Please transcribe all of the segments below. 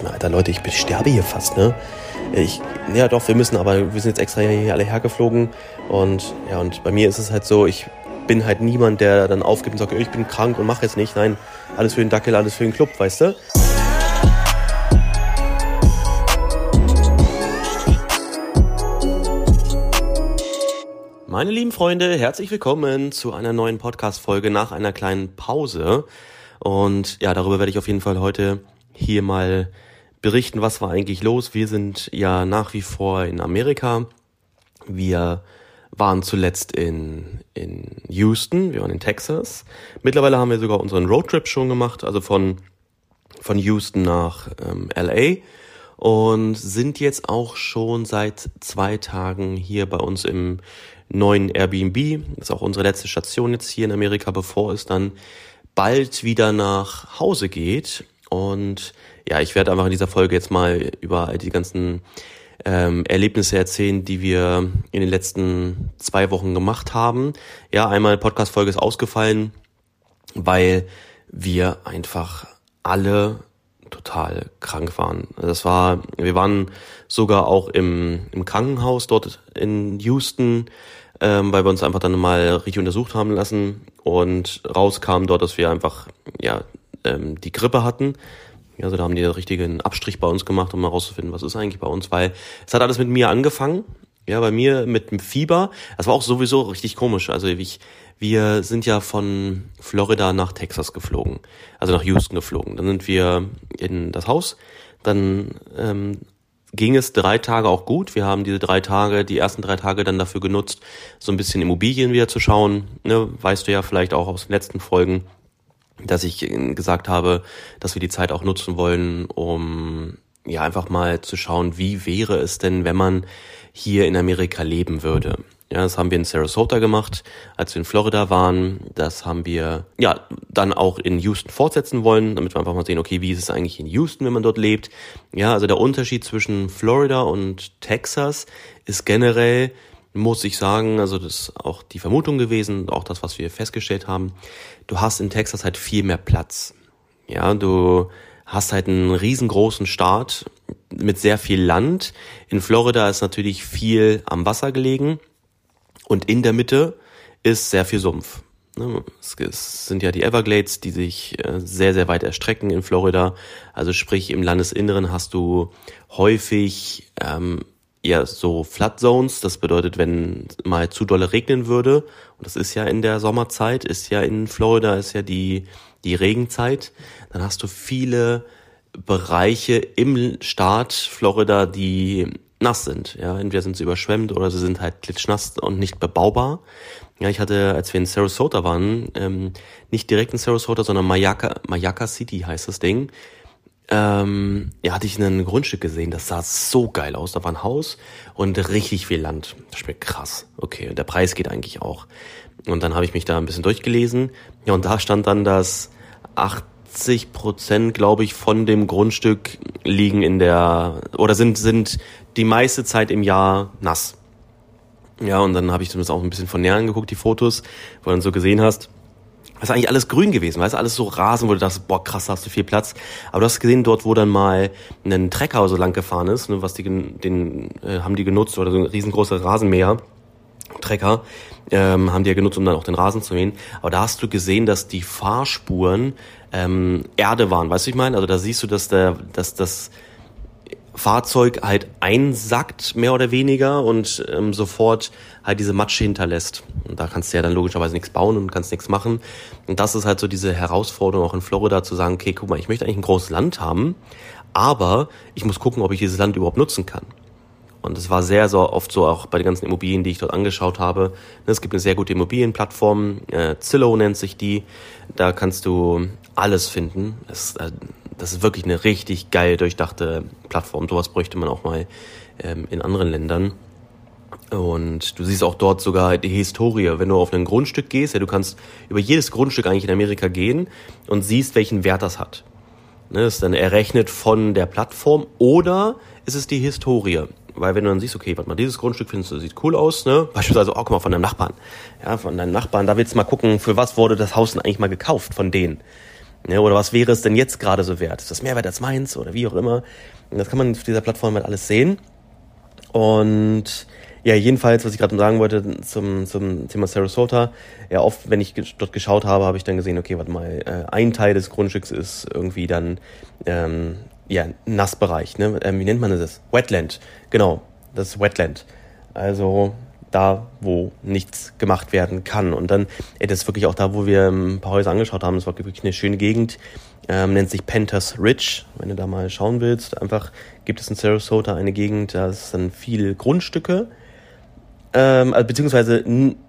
Alter, Leute, ich sterbe hier fast, ne? Ich, ja doch, wir müssen, aber wir sind jetzt extra hier alle hergeflogen. Und ja, und bei mir ist es halt so, ich bin halt niemand, der dann aufgibt und sagt, ich bin krank und mach jetzt nicht. Nein, alles für den Dackel, alles für den Club, weißt du? Meine lieben Freunde, herzlich willkommen zu einer neuen Podcast-Folge nach einer kleinen Pause. Und ja, darüber werde ich auf jeden Fall heute hier mal berichten, was war eigentlich los. Wir sind ja nach wie vor in Amerika. Wir waren zuletzt in, in Houston, wir waren in Texas. Mittlerweile haben wir sogar unseren Roadtrip schon gemacht, also von, von Houston nach ähm, LA und sind jetzt auch schon seit zwei Tagen hier bei uns im neuen Airbnb. Das ist auch unsere letzte Station jetzt hier in Amerika, bevor es dann bald wieder nach Hause geht. Und ja, ich werde einfach in dieser Folge jetzt mal über all die ganzen ähm, Erlebnisse erzählen, die wir in den letzten zwei Wochen gemacht haben. Ja, einmal Podcast-Folge ist ausgefallen, weil wir einfach alle total krank waren. Das war, wir waren sogar auch im, im Krankenhaus dort in Houston, ähm, weil wir uns einfach dann mal richtig untersucht haben lassen und rauskam dort, dass wir einfach ja ähm, die Grippe hatten. Also da haben die einen richtigen Abstrich bei uns gemacht, um mal rauszufinden, was ist eigentlich bei uns, weil es hat alles mit mir angefangen. Ja, bei mir mit dem Fieber. Das war auch sowieso richtig komisch. Also ich, wir sind ja von Florida nach Texas geflogen, also nach Houston geflogen. Dann sind wir in das Haus. Dann ähm, ging es drei Tage auch gut. Wir haben diese drei Tage, die ersten drei Tage dann dafür genutzt, so ein bisschen Immobilien wieder zu schauen. Ne, weißt du ja vielleicht auch aus den letzten Folgen dass ich gesagt habe, dass wir die Zeit auch nutzen wollen, um ja einfach mal zu schauen, wie wäre es denn, wenn man hier in Amerika leben würde. Ja, das haben wir in Sarasota gemacht, als wir in Florida waren. Das haben wir ja dann auch in Houston fortsetzen wollen, damit wir einfach mal sehen, okay, wie ist es eigentlich in Houston, wenn man dort lebt. Ja, also der Unterschied zwischen Florida und Texas ist generell, muss ich sagen, also das ist auch die Vermutung gewesen, auch das, was wir festgestellt haben, du hast in Texas halt viel mehr Platz. Ja, du hast halt einen riesengroßen Staat mit sehr viel Land. In Florida ist natürlich viel am Wasser gelegen und in der Mitte ist sehr viel Sumpf. Ne, es sind ja die Everglades, die sich äh, sehr, sehr weit erstrecken in Florida. Also sprich, im Landesinneren hast du häufig ähm, ja so Flood Zones, das bedeutet, wenn mal zu dolle regnen würde, und das ist ja in der Sommerzeit, ist ja in Florida, ist ja die, die Regenzeit, dann hast du viele Bereiche im Staat Florida, die nass sind. Ja, entweder sind sie überschwemmt oder sie sind halt klitschnass und nicht bebaubar. Ja, ich hatte, als wir in Sarasota waren, ähm, nicht direkt in Sarasota, sondern Mayaka, Mayaka City heißt das Ding ähm, ja, hatte ich ein Grundstück gesehen, das sah so geil aus. Da war ein Haus und richtig viel Land. Das schmeckt krass. Okay, und der Preis geht eigentlich auch. Und dann habe ich mich da ein bisschen durchgelesen. Ja, und da stand dann, dass 80 Prozent, glaube ich, von dem Grundstück liegen in der, oder sind, sind die meiste Zeit im Jahr nass. Ja, und dann habe ich zumindest auch ein bisschen von näher angeguckt, die Fotos, wo du dann so gesehen hast, das ist eigentlich alles grün gewesen, weißt du, alles so Rasen, wo du dachtest, boah, krass, da hast du viel Platz. Aber du hast gesehen, dort, wo dann mal ein Trecker so lang gefahren ist, ne, was die, den, äh, haben die genutzt, oder so ein riesengroßer Rasenmäher, Trecker, ähm, haben die ja genutzt, um dann auch den Rasen zu mähen. Aber da hast du gesehen, dass die Fahrspuren ähm, Erde waren, weißt du, ich meine? Also da siehst du, dass der, dass das Fahrzeug halt einsackt, mehr oder weniger, und ähm, sofort halt diese Matsche hinterlässt. Und da kannst du ja dann logischerweise nichts bauen und kannst nichts machen. Und das ist halt so diese Herausforderung auch in Florida zu sagen, okay, guck mal, ich möchte eigentlich ein großes Land haben, aber ich muss gucken, ob ich dieses Land überhaupt nutzen kann. Und es war sehr, sehr oft so, auch bei den ganzen Immobilien, die ich dort angeschaut habe. Es gibt eine sehr gute Immobilienplattform, äh, Zillow nennt sich die. Da kannst du alles finden. Es, äh, das ist wirklich eine richtig geil durchdachte Plattform. Sowas bräuchte man auch mal ähm, in anderen Ländern. Und du siehst auch dort sogar die Historie. Wenn du auf ein Grundstück gehst, ja, du kannst über jedes Grundstück eigentlich in Amerika gehen und siehst, welchen Wert das hat. Ne, das ist dann errechnet von der Plattform oder ist es die Historie. Weil wenn du dann siehst, okay, warte mal, dieses Grundstück findest du, sieht cool aus, ne? Beispielsweise, oh, guck mal, von deinem Nachbarn. Ja, von deinem Nachbarn, da willst du mal gucken, für was wurde das Haus denn eigentlich mal gekauft von denen. Ja, oder was wäre es denn jetzt gerade so wert? Ist das mehr wert als meins oder wie auch immer? Und das kann man auf dieser Plattform halt alles sehen. Und ja, jedenfalls, was ich gerade sagen wollte zum, zum Thema Sarasota, ja, oft, wenn ich dort geschaut habe, habe ich dann gesehen, okay, warte mal, äh, ein Teil des Grundstücks ist irgendwie dann, ähm, ja, Nassbereich, ne? Ähm, wie nennt man das? Wetland, genau, das ist Wetland. Also da, wo nichts gemacht werden kann. Und dann, ey, das ist wirklich auch da, wo wir ein paar Häuser angeschaut haben, das war wirklich eine schöne Gegend, ähm, nennt sich Panthers Ridge, wenn du da mal schauen willst. Einfach gibt es in Sarasota eine Gegend, da sind viele Grundstücke, ähm, also beziehungsweise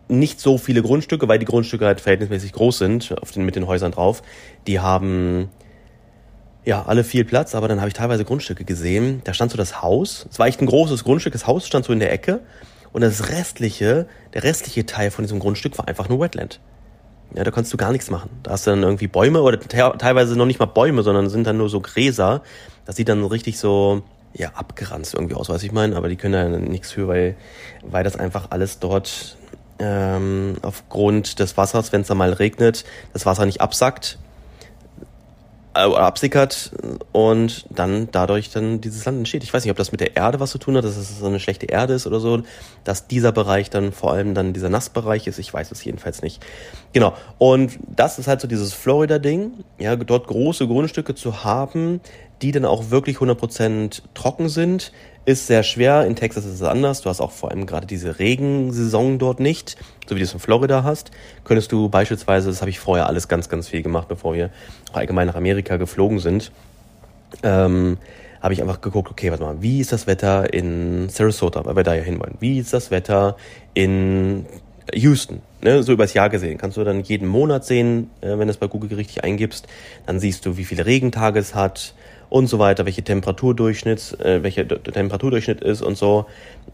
nicht so viele Grundstücke, weil die Grundstücke halt verhältnismäßig groß sind, auf den, mit den Häusern drauf. Die haben ja alle viel Platz, aber dann habe ich teilweise Grundstücke gesehen. Da stand so das Haus. Es war echt ein großes Grundstück. Das Haus stand so in der Ecke und das restliche, der restliche Teil von diesem Grundstück war einfach nur Wetland. Ja, da konntest du gar nichts machen. Da hast du dann irgendwie Bäume oder teilweise noch nicht mal Bäume, sondern sind dann nur so Gräser. Das sieht dann richtig so, ja, abgeranzt irgendwie aus, was ich meine, aber die können da nichts für, weil, weil das einfach alles dort ähm, aufgrund des Wassers, wenn es da mal regnet, das Wasser nicht absackt, absickert und dann dadurch dann dieses Land entsteht. Ich weiß nicht, ob das mit der Erde was zu tun hat, dass es so eine schlechte Erde ist oder so, dass dieser Bereich dann vor allem dann dieser Nassbereich ist. Ich weiß es jedenfalls nicht. Genau. Und das ist halt so dieses Florida-Ding, ja, dort große Grundstücke zu haben, die dann auch wirklich 100% trocken sind, ist sehr schwer. In Texas ist es anders. Du hast auch vor allem gerade diese Regensaison dort nicht, so wie du es in Florida hast. Könntest du beispielsweise, das habe ich vorher alles ganz, ganz viel gemacht, bevor wir allgemein nach Amerika geflogen sind, ähm, habe ich einfach geguckt, okay, warte mal, wie ist das Wetter in Sarasota, weil wir da ja hinwollen? Wie ist das Wetter in Houston? Ne, so übers Jahr gesehen. Kannst du dann jeden Monat sehen, äh, wenn du es bei Google richtig eingibst. Dann siehst du, wie viele Regentage es hat, und so weiter, welche Temperaturdurchschnitt, äh, welcher Temperaturdurchschnitt ist und so.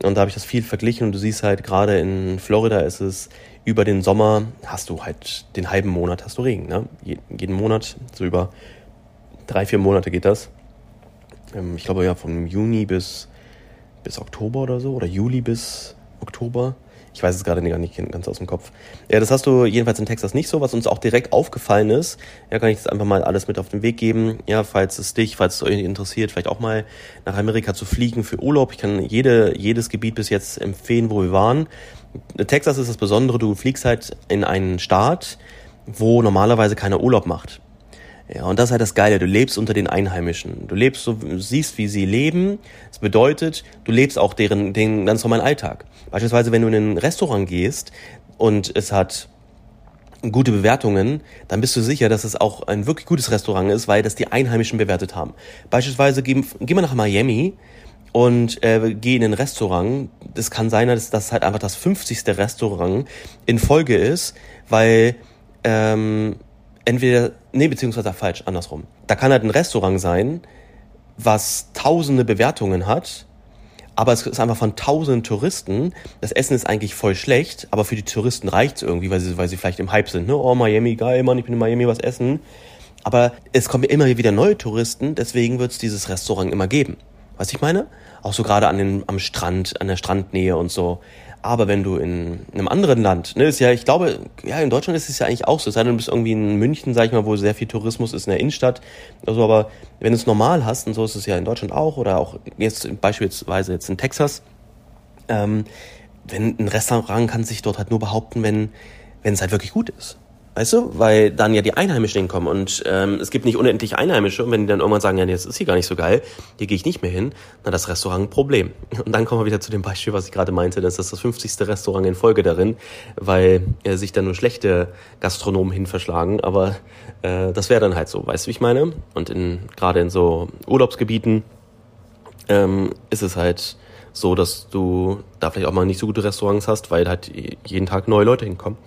Und da habe ich das viel verglichen und du siehst halt gerade in Florida ist es über den Sommer hast du halt den halben Monat hast du Regen, ne? jeden Monat so über drei vier Monate geht das. Ähm, ich glaube ja von Juni bis bis Oktober oder so oder Juli bis Oktober. Ich weiß es gerade nicht ganz aus dem Kopf. Ja, das hast du jedenfalls in Texas nicht so, was uns auch direkt aufgefallen ist. Ja, kann ich das einfach mal alles mit auf den Weg geben. Ja, falls es dich, falls es euch interessiert, vielleicht auch mal nach Amerika zu fliegen für Urlaub. Ich kann jede, jedes Gebiet bis jetzt empfehlen, wo wir waren. Texas ist das Besondere, du fliegst halt in einen Staat, wo normalerweise keiner Urlaub macht. Ja, und das ist halt das Geile. Du lebst unter den Einheimischen. Du lebst so, siehst, wie sie leben. Das bedeutet, du lebst auch deren, den ganz normalen Alltag. Beispielsweise, wenn du in ein Restaurant gehst und es hat gute Bewertungen, dann bist du sicher, dass es auch ein wirklich gutes Restaurant ist, weil das die Einheimischen bewertet haben. Beispielsweise gehen, gehen wir nach Miami und äh, geh in ein Restaurant. Das kann sein, dass das halt einfach das 50. Restaurant in Folge ist, weil ähm, entweder, nee, beziehungsweise falsch, andersrum. Da kann halt ein Restaurant sein, was tausende Bewertungen hat, aber es ist einfach von tausenden Touristen. Das Essen ist eigentlich voll schlecht, aber für die Touristen reicht es irgendwie, weil sie, weil sie vielleicht im Hype sind. Ne? Oh, Miami, geil, Mann, ich bin in Miami, was essen. Aber es kommen immer wieder neue Touristen, deswegen wird es dieses Restaurant immer geben. Was ich meine? Auch so gerade an den, am Strand, an der Strandnähe und so. Aber wenn du in einem anderen Land, ne, ist ja, ich glaube, ja, in Deutschland ist es ja eigentlich auch so. Sei denn, du bist irgendwie in München, sag ich mal, wo sehr viel Tourismus ist in der Innenstadt. Also, aber wenn du es normal hast, und so ist es ja in Deutschland auch, oder auch jetzt beispielsweise jetzt in Texas, ähm, wenn ein Restaurant kann sich dort halt nur behaupten, wenn, wenn es halt wirklich gut ist. Weißt du? Weil dann ja die Einheimischen hinkommen und ähm, es gibt nicht unendlich Einheimische und wenn die dann irgendwann sagen, ja, das ist hier gar nicht so geil, hier gehe ich nicht mehr hin, dann das Restaurant ein Problem. Und dann kommen wir wieder zu dem Beispiel, was ich gerade meinte, das ist das 50. Restaurant in Folge darin, weil äh, sich dann nur schlechte Gastronomen hin verschlagen, aber äh, das wäre dann halt so, weißt du, wie ich meine? Und in gerade in so Urlaubsgebieten ähm, ist es halt so, dass du da vielleicht auch mal nicht so gute Restaurants hast, weil halt jeden Tag neue Leute hinkommen.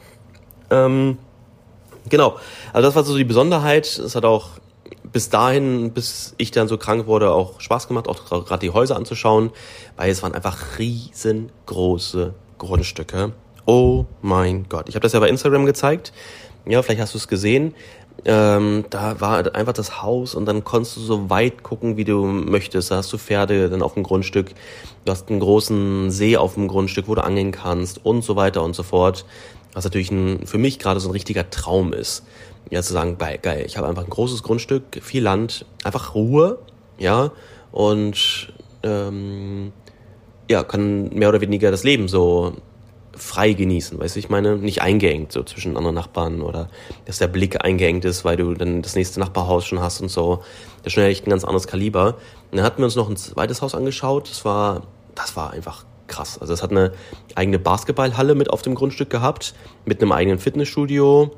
Ähm, Genau. Also das war so die Besonderheit. Es hat auch bis dahin, bis ich dann so krank wurde, auch Spaß gemacht, auch gerade die Häuser anzuschauen, weil es waren einfach riesengroße Grundstücke. Oh mein Gott. Ich habe das ja bei Instagram gezeigt. Ja, vielleicht hast du es gesehen. Ähm, da war einfach das Haus und dann konntest du so weit gucken, wie du möchtest. Da hast du Pferde dann auf dem Grundstück. Du hast einen großen See auf dem Grundstück, wo du angeln kannst und so weiter und so fort was natürlich ein, für mich gerade so ein richtiger Traum ist. ja zu sagen, geil, ich habe einfach ein großes Grundstück, viel Land, einfach Ruhe, ja, und ähm, ja, kann mehr oder weniger das Leben so frei genießen, weißt du, ich meine, nicht eingeengt so zwischen anderen Nachbarn oder dass der Blick eingeengt ist, weil du dann das nächste Nachbarhaus schon hast und so. Das ist schon echt ein ganz anderes Kaliber. Und dann hatten wir uns noch ein zweites Haus angeschaut. Das war, das war einfach krass. Also es hat eine eigene Basketballhalle mit auf dem Grundstück gehabt, mit einem eigenen Fitnessstudio.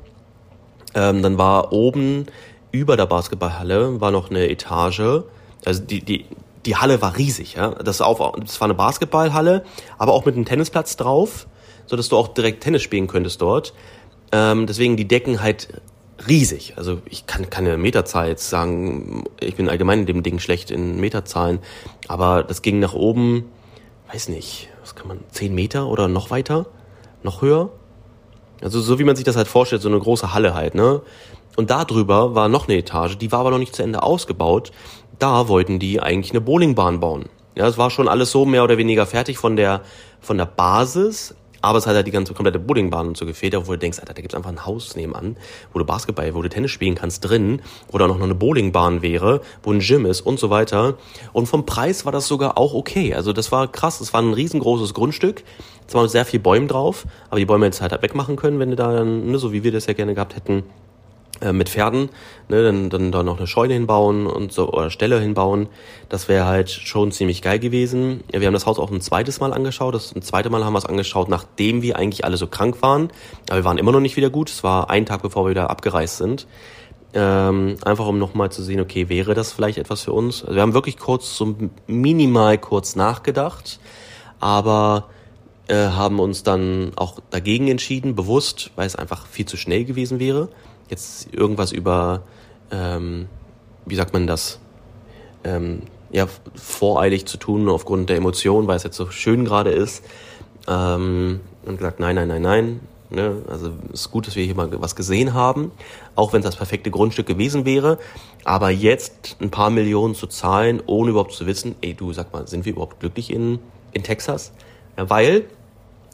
Ähm, dann war oben über der Basketballhalle war noch eine Etage. Also die, die, die Halle war riesig, ja. Das, auf, das war eine Basketballhalle, aber auch mit einem Tennisplatz drauf, so dass du auch direkt Tennis spielen könntest dort. Ähm, deswegen die Decken halt riesig. Also ich kann keine Meterzahl jetzt sagen, ich bin allgemein in dem Ding schlecht in Meterzahlen, aber das ging nach oben, weiß nicht, was kann man, zehn Meter oder noch weiter, noch höher? Also so wie man sich das halt vorstellt, so eine große Halle halt, ne? Und da drüber war noch eine Etage, die war aber noch nicht zu Ende ausgebaut da wollten die eigentlich eine Bowlingbahn bauen. Ja, es war schon alles so mehr oder weniger fertig von der, von der Basis, aber es hat halt die ganze komplette Bowlingbahn und so gefehlt, wo du denkst, Alter, da gibt's einfach ein Haus nebenan, wo du Basketball, wo du Tennis spielen kannst drin, wo da noch eine Bowlingbahn wäre, wo ein Gym ist und so weiter. Und vom Preis war das sogar auch okay. Also das war krass, es war ein riesengroßes Grundstück, zwar mit sehr viel Bäumen drauf, aber die Bäume jetzt halt, halt wegmachen können, wenn du da dann, ne, so wie wir das ja gerne gehabt hätten, äh, mit Pferden, ne, dann, dann da noch eine Scheune hinbauen und so oder Ställe hinbauen. Das wäre halt schon ziemlich geil gewesen. Wir haben das Haus auch ein zweites Mal angeschaut. Das ein zweite Mal haben wir es angeschaut, nachdem wir eigentlich alle so krank waren. Aber wir waren immer noch nicht wieder gut. Es war ein Tag, bevor wir wieder abgereist sind. Ähm, einfach um nochmal zu sehen, okay, wäre das vielleicht etwas für uns? Also wir haben wirklich kurz, so minimal kurz nachgedacht, aber äh, haben uns dann auch dagegen entschieden, bewusst, weil es einfach viel zu schnell gewesen wäre jetzt irgendwas über, ähm, wie sagt man das, ähm, ja, voreilig zu tun aufgrund der Emotionen, weil es jetzt so schön gerade ist. Ähm, und gesagt, nein, nein, nein, nein. Ne? Also es ist gut, dass wir hier mal was gesehen haben, auch wenn es das perfekte Grundstück gewesen wäre. Aber jetzt ein paar Millionen zu zahlen, ohne überhaupt zu wissen, ey du, sag mal, sind wir überhaupt glücklich in, in Texas? Ja, weil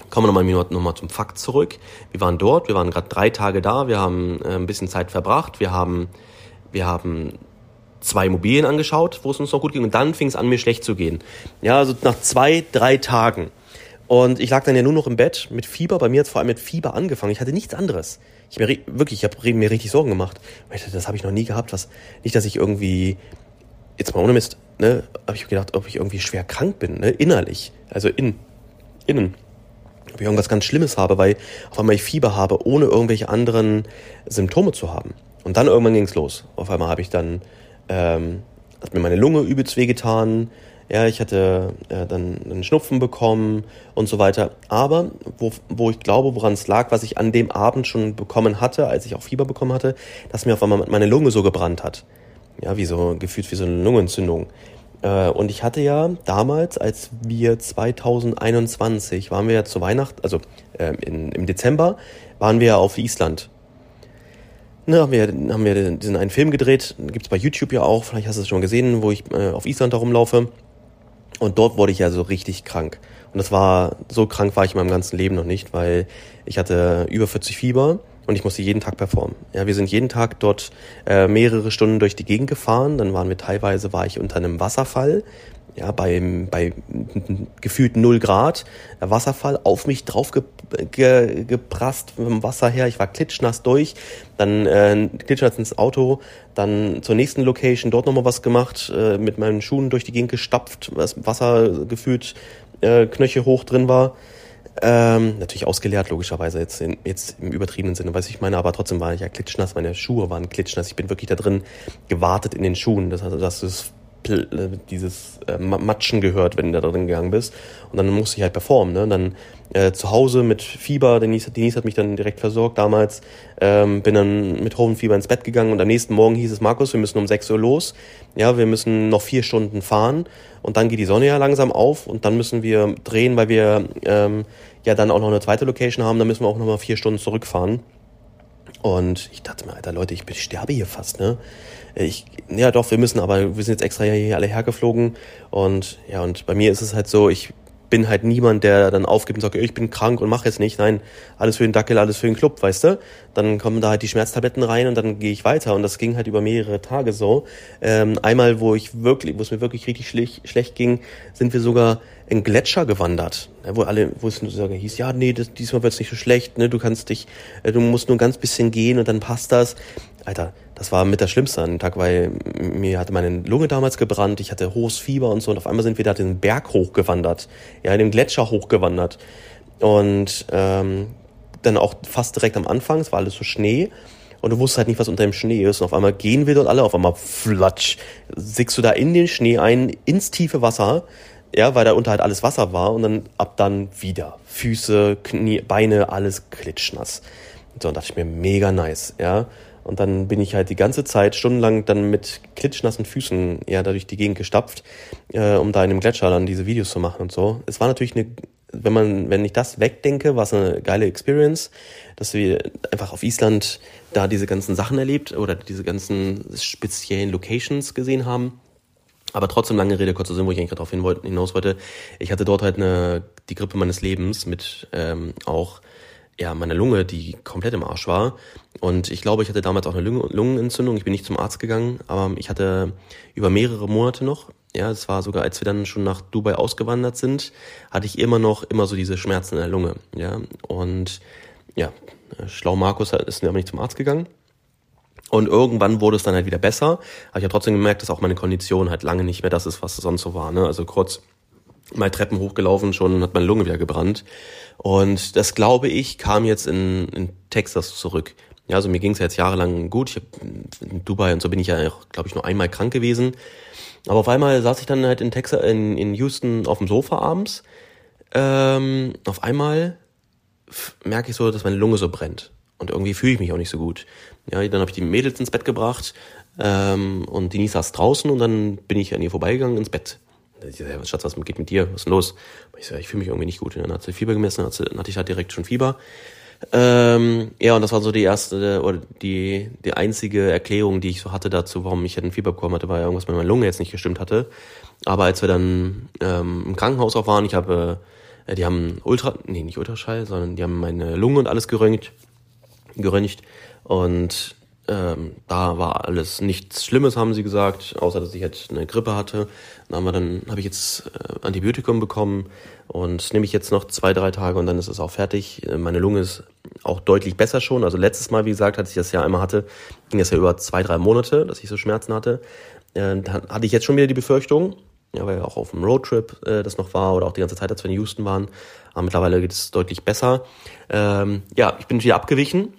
Kommen wir nochmal noch mal zum Fakt zurück. Wir waren dort, wir waren gerade drei Tage da, wir haben äh, ein bisschen Zeit verbracht, wir haben, wir haben zwei Immobilien angeschaut, wo es uns noch gut ging und dann fing es an, mir schlecht zu gehen. Ja, also nach zwei, drei Tagen. Und ich lag dann ja nur noch im Bett mit Fieber. Bei mir hat es vor allem mit Fieber angefangen. Ich hatte nichts anderes. Ich mir wirklich, ich habe mir richtig Sorgen gemacht. Das habe ich noch nie gehabt. Was nicht, dass ich irgendwie jetzt mal ohne Mist, ne, habe ich gedacht, ob ich irgendwie schwer krank bin, ne, innerlich, also in innen ob ich irgendwas ganz Schlimmes habe, weil auf einmal ich Fieber habe, ohne irgendwelche anderen Symptome zu haben. Und dann irgendwann ging's los. Auf einmal habe ich dann, ähm, hat mir meine Lunge übelst wehgetan, ja, ich hatte äh, dann einen Schnupfen bekommen und so weiter. Aber wo, wo ich glaube, woran es lag, was ich an dem Abend schon bekommen hatte, als ich auch Fieber bekommen hatte, dass mir auf einmal meine Lunge so gebrannt hat. Ja, wie so gefühlt wie so eine Lungenentzündung. Äh, und ich hatte ja damals, als wir 2021 waren wir ja zu Weihnachten, also äh, in, im Dezember, waren wir ja auf Island. Ne, haben wir, haben wir diesen einen Film gedreht, gibt's bei YouTube ja auch, vielleicht hast du es schon gesehen, wo ich äh, auf Island da rumlaufe. Und dort wurde ich ja so richtig krank. Und das war, so krank war ich in meinem ganzen Leben noch nicht, weil ich hatte über 40 Fieber und ich musste jeden Tag performen. Ja, wir sind jeden Tag dort äh, mehrere Stunden durch die Gegend gefahren. Dann waren wir teilweise, war ich unter einem Wasserfall, ja, bei, bei gefühlt null Grad, der Wasserfall auf mich drauf ge, ge, geprasst vom Wasser her. Ich war klitschnass durch, dann äh, klitschnass ins Auto, dann zur nächsten Location, dort nochmal was gemacht, äh, mit meinen Schuhen durch die Gegend gestapft, das Wasser gefühlt äh, Knöchel hoch drin war. Ähm, natürlich ausgeleert, logischerweise, jetzt, in, jetzt im übertriebenen Sinne, weiß ich meine, aber trotzdem war ich ja klitschnass, meine Schuhe waren klitschnass, ich bin wirklich da drin gewartet in den Schuhen, das, also, das ist dieses äh, Matschen gehört, wenn du da drin gegangen bist. Und dann musste ich halt performen. Ne? Dann äh, zu Hause mit Fieber, Denise, Denise hat mich dann direkt versorgt damals, ähm, bin dann mit hohem Fieber ins Bett gegangen und am nächsten Morgen hieß es, Markus, wir müssen um 6 Uhr los. Ja, wir müssen noch vier Stunden fahren und dann geht die Sonne ja langsam auf und dann müssen wir drehen, weil wir ähm, ja dann auch noch eine zweite Location haben, dann müssen wir auch noch mal vier Stunden zurückfahren. Und ich dachte mir, Alter Leute, ich sterbe hier fast, ne? Ich, ja doch, wir müssen, aber wir sind jetzt extra hier alle hergeflogen und ja, und bei mir ist es halt so, ich bin halt niemand, der dann aufgibt und sagt, ich bin krank und mache jetzt nicht. Nein, alles für den Dackel, alles für den Club, weißt du? Dann kommen da halt die Schmerztabletten rein und dann gehe ich weiter. Und das ging halt über mehrere Tage so. Ähm, einmal, wo ich wirklich, wo es mir wirklich richtig schlecht, schlecht ging, sind wir sogar in Gletscher gewandert. Wo alle, wo es sogar hieß, ja, nee, das, diesmal wird's nicht so schlecht, ne? Du kannst dich, äh, du musst nur ein ganz bisschen gehen und dann passt das. Alter, das war mit der Schlimmste an dem Tag, weil mir hatte meine Lunge damals gebrannt, ich hatte hohes Fieber und so und auf einmal sind wir da den Berg hochgewandert, ja, den Gletscher hochgewandert und ähm, dann auch fast direkt am Anfang, es war alles so Schnee und du wusstest halt nicht, was unter dem Schnee ist und auf einmal gehen wir dort alle, auf einmal flatsch, sickst du da in den Schnee ein, ins tiefe Wasser, ja, weil da unter halt alles Wasser war und dann ab dann wieder Füße, Knie, Beine, alles klitschnass. So, und dachte ich mir, mega nice, ja. Und dann bin ich halt die ganze Zeit stundenlang dann mit klitschnassen Füßen ja dadurch die Gegend gestapft, äh, um da in dem Gletscher dann diese Videos zu machen und so. Es war natürlich eine, wenn man, wenn ich das wegdenke, war es eine geile Experience, dass wir einfach auf Island da diese ganzen Sachen erlebt oder diese ganzen speziellen Locations gesehen haben. Aber trotzdem lange Rede, kurzer Sinn, wo ich eigentlich darauf hinaus wollte. Ich hatte dort halt eine, die Grippe meines Lebens mit ähm, auch ja, meine Lunge, die komplett im Arsch war. Und ich glaube, ich hatte damals auch eine Lungenentzündung. Ich bin nicht zum Arzt gegangen, aber ich hatte über mehrere Monate noch, ja, es war sogar, als wir dann schon nach Dubai ausgewandert sind, hatte ich immer noch immer so diese Schmerzen in der Lunge, ja. Und ja, schlau Markus ist aber nicht zum Arzt gegangen. Und irgendwann wurde es dann halt wieder besser. Aber ich habe trotzdem gemerkt, dass auch meine Kondition halt lange nicht mehr das ist, was es sonst so war. Ne? Also kurz mal Treppen hochgelaufen, schon hat meine Lunge wieder gebrannt. Und das, glaube ich, kam jetzt in, in Texas zurück. Ja, also mir ging es ja jetzt jahrelang gut. Ich hab, in Dubai und so bin ich ja, glaube ich, nur einmal krank gewesen. Aber auf einmal saß ich dann halt in Texas, in, in Houston auf dem Sofa abends. Ähm, auf einmal merke ich so, dass meine Lunge so brennt. Und irgendwie fühle ich mich auch nicht so gut. Ja, dann habe ich die Mädels ins Bett gebracht ähm, und Denise saß draußen und dann bin ich an ihr vorbeigegangen ins Bett. Ich so, Schatz, was geht mit dir? Was ist denn los? Ich so, ich fühle mich irgendwie nicht gut. Und dann hat sie Fieber gemessen, dann, dann hatte ich halt direkt schon Fieber. Ähm, ja, und das war so die erste oder die, die einzige Erklärung, die ich so hatte dazu, warum ich halt ein Fieber bekommen hatte, weil irgendwas mit meiner Lunge jetzt nicht gestimmt hatte. Aber als wir dann ähm, im Krankenhaus auch waren, ich habe, äh, die haben Ultra, nee, nicht Ultraschall, sondern die haben meine Lunge und alles geröntgt, geröntgt und ähm, da war alles nichts Schlimmes, haben sie gesagt, außer dass ich jetzt eine Grippe hatte. Dann haben wir dann habe ich jetzt äh, Antibiotikum bekommen und nehme ich jetzt noch zwei, drei Tage und dann ist es auch fertig. Äh, meine Lunge ist auch deutlich besser schon. Also letztes Mal, wie gesagt, als ich das ja einmal hatte, ging es ja über zwei, drei Monate, dass ich so Schmerzen hatte. Äh, dann hatte ich jetzt schon wieder die Befürchtung, ja, weil auch auf dem Roadtrip äh, das noch war oder auch die ganze Zeit, als wir in Houston waren. Aber mittlerweile geht es deutlich besser. Ähm, ja, ich bin wieder abgewichen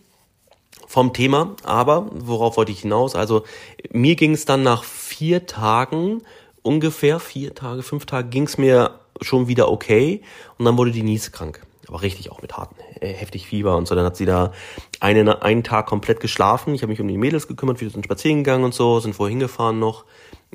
vom Thema, aber worauf wollte ich hinaus? Also mir ging es dann nach vier Tagen, ungefähr vier Tage, fünf Tage, ging es mir schon wieder okay und dann wurde die Niese krank. Aber richtig auch mit harten, äh, heftig Fieber und so. Dann hat sie da einen, einen Tag komplett geschlafen. Ich habe mich um die Mädels gekümmert, wir sind spazieren gegangen und so, sind vorher hingefahren noch,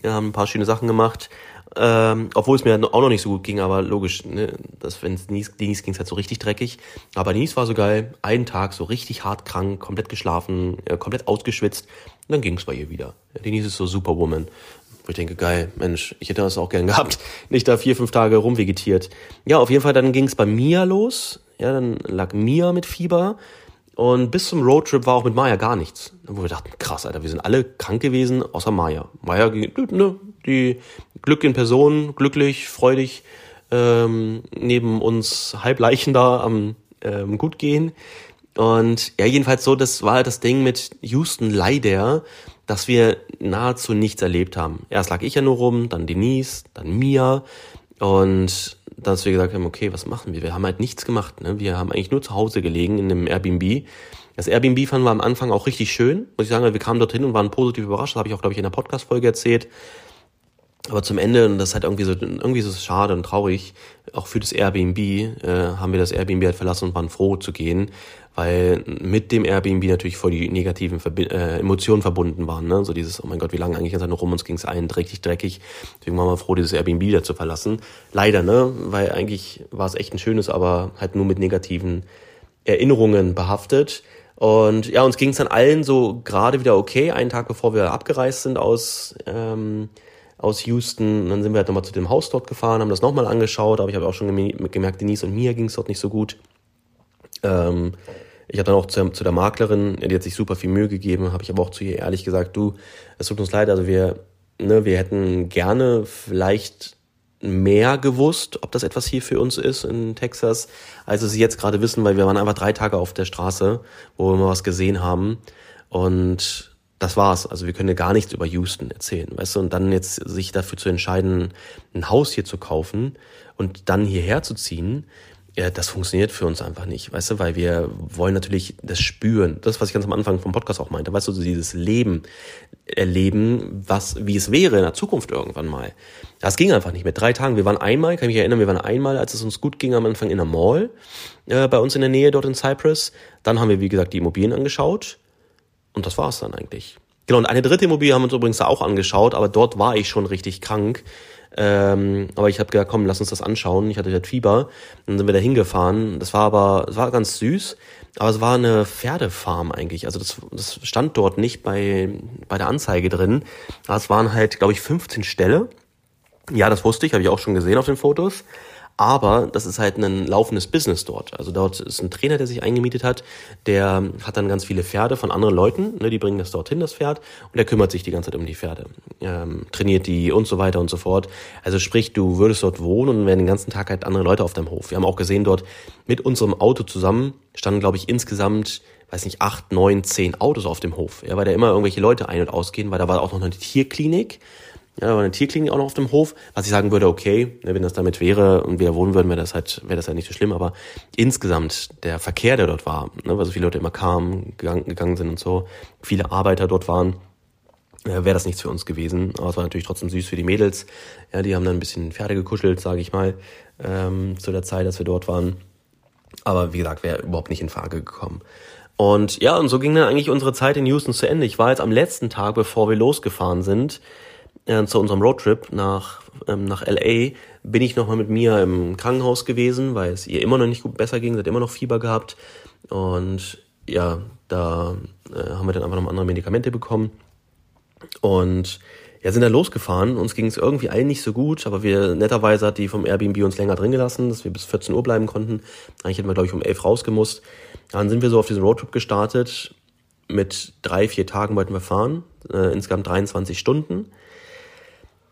haben ein paar schöne Sachen gemacht. Ähm, obwohl es mir auch noch nicht so gut ging, aber logisch, ne, das, wenn es Nies, Nies ging es halt so richtig dreckig. Aber Nies war so geil, einen Tag so richtig hart krank, komplett geschlafen, äh, komplett ausgeschwitzt. Und dann ging es bei ihr wieder. Ja, Denise ist so Superwoman. Wo ich denke, geil, Mensch, ich hätte das auch gern gehabt. Nicht da vier, fünf Tage rumvegetiert. Ja, auf jeden Fall, dann ging es bei Mia los. Ja, dann lag Mia mit Fieber. Und bis zum Roadtrip war auch mit Maya gar nichts. Wo wir dachten, krass, Alter, wir sind alle krank gewesen, außer Maya. Maya, ne, die Glück in Person, glücklich, freudig, ähm, neben uns Halbleichen da am ähm, gut gehen. Und ja, jedenfalls so, das war das Ding mit Houston leider, dass wir nahezu nichts erlebt haben. Erst lag ich ja nur rum, dann Denise, dann Mia. Und dass wir gesagt haben, okay, was machen wir? Wir haben halt nichts gemacht. Ne? Wir haben eigentlich nur zu Hause gelegen in einem Airbnb. Das Airbnb fanden wir am Anfang auch richtig schön. Muss ich sagen, wir kamen dorthin und waren positiv überrascht. Das habe ich auch, glaube ich, in der Podcast-Folge erzählt. Aber zum Ende, und das ist halt irgendwie so, irgendwie so schade und traurig, auch für das Airbnb, äh, haben wir das Airbnb halt verlassen und waren froh zu gehen, weil mit dem Airbnb natürlich voll die negativen Verbi äh, Emotionen verbunden waren. Ne? So dieses, oh mein Gott, wie lange eigentlich jetzt noch rum, uns ging's ein, dreckig, dreckig. Deswegen waren wir froh, dieses Airbnb da zu verlassen. Leider, ne? Weil eigentlich war es echt ein schönes, aber halt nur mit negativen Erinnerungen behaftet. Und ja, uns ging's dann allen so gerade wieder okay, einen Tag bevor wir abgereist sind aus ähm, aus Houston. Und dann sind wir halt nochmal zu dem Haus dort gefahren, haben das nochmal angeschaut, aber ich habe auch schon gemerkt, Denise und mir ging es dort nicht so gut. Ähm, ich hatte dann auch zu, zu, der Maklerin, die hat sich super viel Mühe gegeben, habe ich aber auch zu ihr ehrlich gesagt, du, es tut uns leid, also wir, ne, wir hätten gerne vielleicht mehr gewusst, ob das etwas hier für uns ist in Texas, als es jetzt gerade wissen, weil wir waren einfach drei Tage auf der Straße, wo wir mal was gesehen haben und das war's. Also wir können ja gar nichts über Houston erzählen, weißt du, und dann jetzt sich dafür zu entscheiden, ein Haus hier zu kaufen und dann hierher zu ziehen, ja, das funktioniert für uns einfach nicht, weißt du, weil wir wollen natürlich das spüren. Das, was ich ganz am Anfang vom Podcast auch meinte, weißt du, dieses Leben erleben, was, wie es wäre in der Zukunft irgendwann mal. Das ging einfach nicht mit drei Tagen. Wir waren einmal, kann ich mich erinnern, wir waren einmal, als es uns gut ging, am Anfang in der Mall, äh, bei uns in der Nähe dort in Cyprus. Dann haben wir, wie gesagt, die Immobilien angeschaut. Und das war's dann eigentlich. Genau, und eine dritte Immobilie haben wir uns übrigens auch angeschaut, aber dort war ich schon richtig krank. Ähm, aber ich habe gesagt, komm, lass uns das anschauen. Ich hatte halt Fieber. Dann sind wir da hingefahren. Das war aber, es war ganz süß. Aber es war eine Pferdefarm eigentlich. Also das, das stand dort nicht bei, bei der Anzeige drin. Aber es waren halt, glaube ich, 15 Ställe. Ja, das wusste ich, habe ich auch schon gesehen auf den Fotos. Aber das ist halt ein laufendes Business dort. Also dort ist ein Trainer, der sich eingemietet hat, der hat dann ganz viele Pferde von anderen Leuten, ne, die bringen das dorthin, das Pferd, und der kümmert sich die ganze Zeit um die Pferde, ähm, trainiert die und so weiter und so fort. Also sprich, du würdest dort wohnen und wären den ganzen Tag halt andere Leute auf deinem Hof. Wir haben auch gesehen, dort mit unserem Auto zusammen standen, glaube ich, insgesamt weiß nicht, acht, neun, zehn Autos auf dem Hof, ja, weil da immer irgendwelche Leute ein- und ausgehen, weil da war auch noch eine Tierklinik, ja, da war eine Tierklinik auch noch auf dem Hof, was ich sagen würde, okay, ne, wenn das damit wäre und wir da wohnen würden, wäre das halt, wäre das halt nicht so schlimm, aber insgesamt der Verkehr, der dort war, ne, weil so viele Leute immer kamen, gegangen, gegangen sind und so, viele Arbeiter dort waren, äh, wäre das nichts für uns gewesen. Aber es war natürlich trotzdem süß für die Mädels. Ja, die haben dann ein bisschen Pferde gekuschelt, sage ich mal, ähm, zu der Zeit, dass wir dort waren. Aber wie gesagt, wäre überhaupt nicht in Frage gekommen. Und ja, und so ging dann eigentlich unsere Zeit in Houston zu Ende. Ich war jetzt am letzten Tag, bevor wir losgefahren sind, äh, zu unserem Roadtrip nach, ähm, nach LA bin ich nochmal mit mir im Krankenhaus gewesen, weil es ihr immer noch nicht gut besser ging, sie hat immer noch Fieber gehabt. Und ja, da äh, haben wir dann einfach noch andere Medikamente bekommen. Und ja, sind dann losgefahren. Uns ging es irgendwie allen nicht so gut, aber wir netterweise hat die vom Airbnb uns länger drin gelassen, dass wir bis 14 Uhr bleiben konnten. Eigentlich hätten wir, glaube ich, um 11 rausgemusst. Dann sind wir so auf diesen Roadtrip gestartet. Mit drei, vier Tagen wollten wir fahren, äh, insgesamt 23 Stunden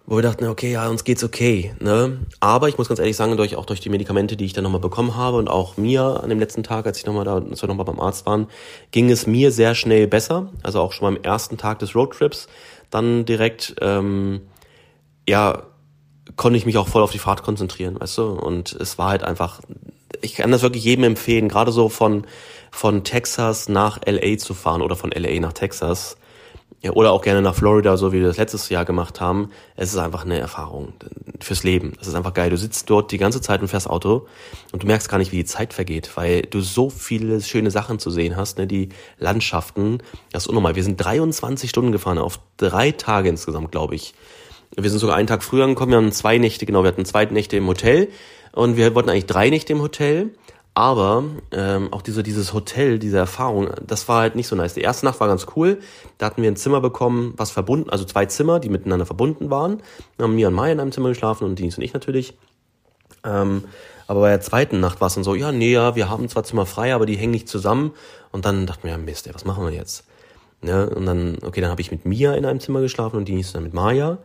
wo wir dachten, okay, ja, uns geht's okay, ne? Aber ich muss ganz ehrlich sagen, durch, auch durch die Medikamente, die ich dann nochmal bekommen habe und auch mir an dem letzten Tag, als ich nochmal da, als wir nochmal beim Arzt waren, ging es mir sehr schnell besser. Also auch schon beim ersten Tag des Roadtrips. Dann direkt, ähm, ja, konnte ich mich auch voll auf die Fahrt konzentrieren, weißt du? Und es war halt einfach, ich kann das wirklich jedem empfehlen, gerade so von, von Texas nach LA zu fahren oder von LA nach Texas oder auch gerne nach Florida, so wie wir das letztes Jahr gemacht haben. Es ist einfach eine Erfahrung fürs Leben. Das ist einfach geil. Du sitzt dort die ganze Zeit und fährst Auto und du merkst gar nicht, wie die Zeit vergeht, weil du so viele schöne Sachen zu sehen hast, ne? die Landschaften. Das ist unnormal. Wir sind 23 Stunden gefahren, auf drei Tage insgesamt, glaube ich. Wir sind sogar einen Tag früher angekommen, wir haben zwei Nächte, genau, wir hatten zwei Nächte im Hotel und wir wollten eigentlich drei Nächte im Hotel aber ähm, auch diese, dieses Hotel, diese Erfahrung, das war halt nicht so nice. Die erste Nacht war ganz cool. Da hatten wir ein Zimmer bekommen, was verbunden, also zwei Zimmer, die miteinander verbunden waren. Wir haben Mia und Maya in einem Zimmer geschlafen und Dienst und ich natürlich. Ähm, aber bei der zweiten Nacht war es dann so, ja, nee, ja, wir haben zwar Zimmer frei, aber die hängen nicht zusammen. Und dann dachten wir, ja, Mist, ey, was machen wir jetzt? Ja, und dann, okay, dann habe ich mit Mia in einem Zimmer geschlafen und Dienst dann mit Maya.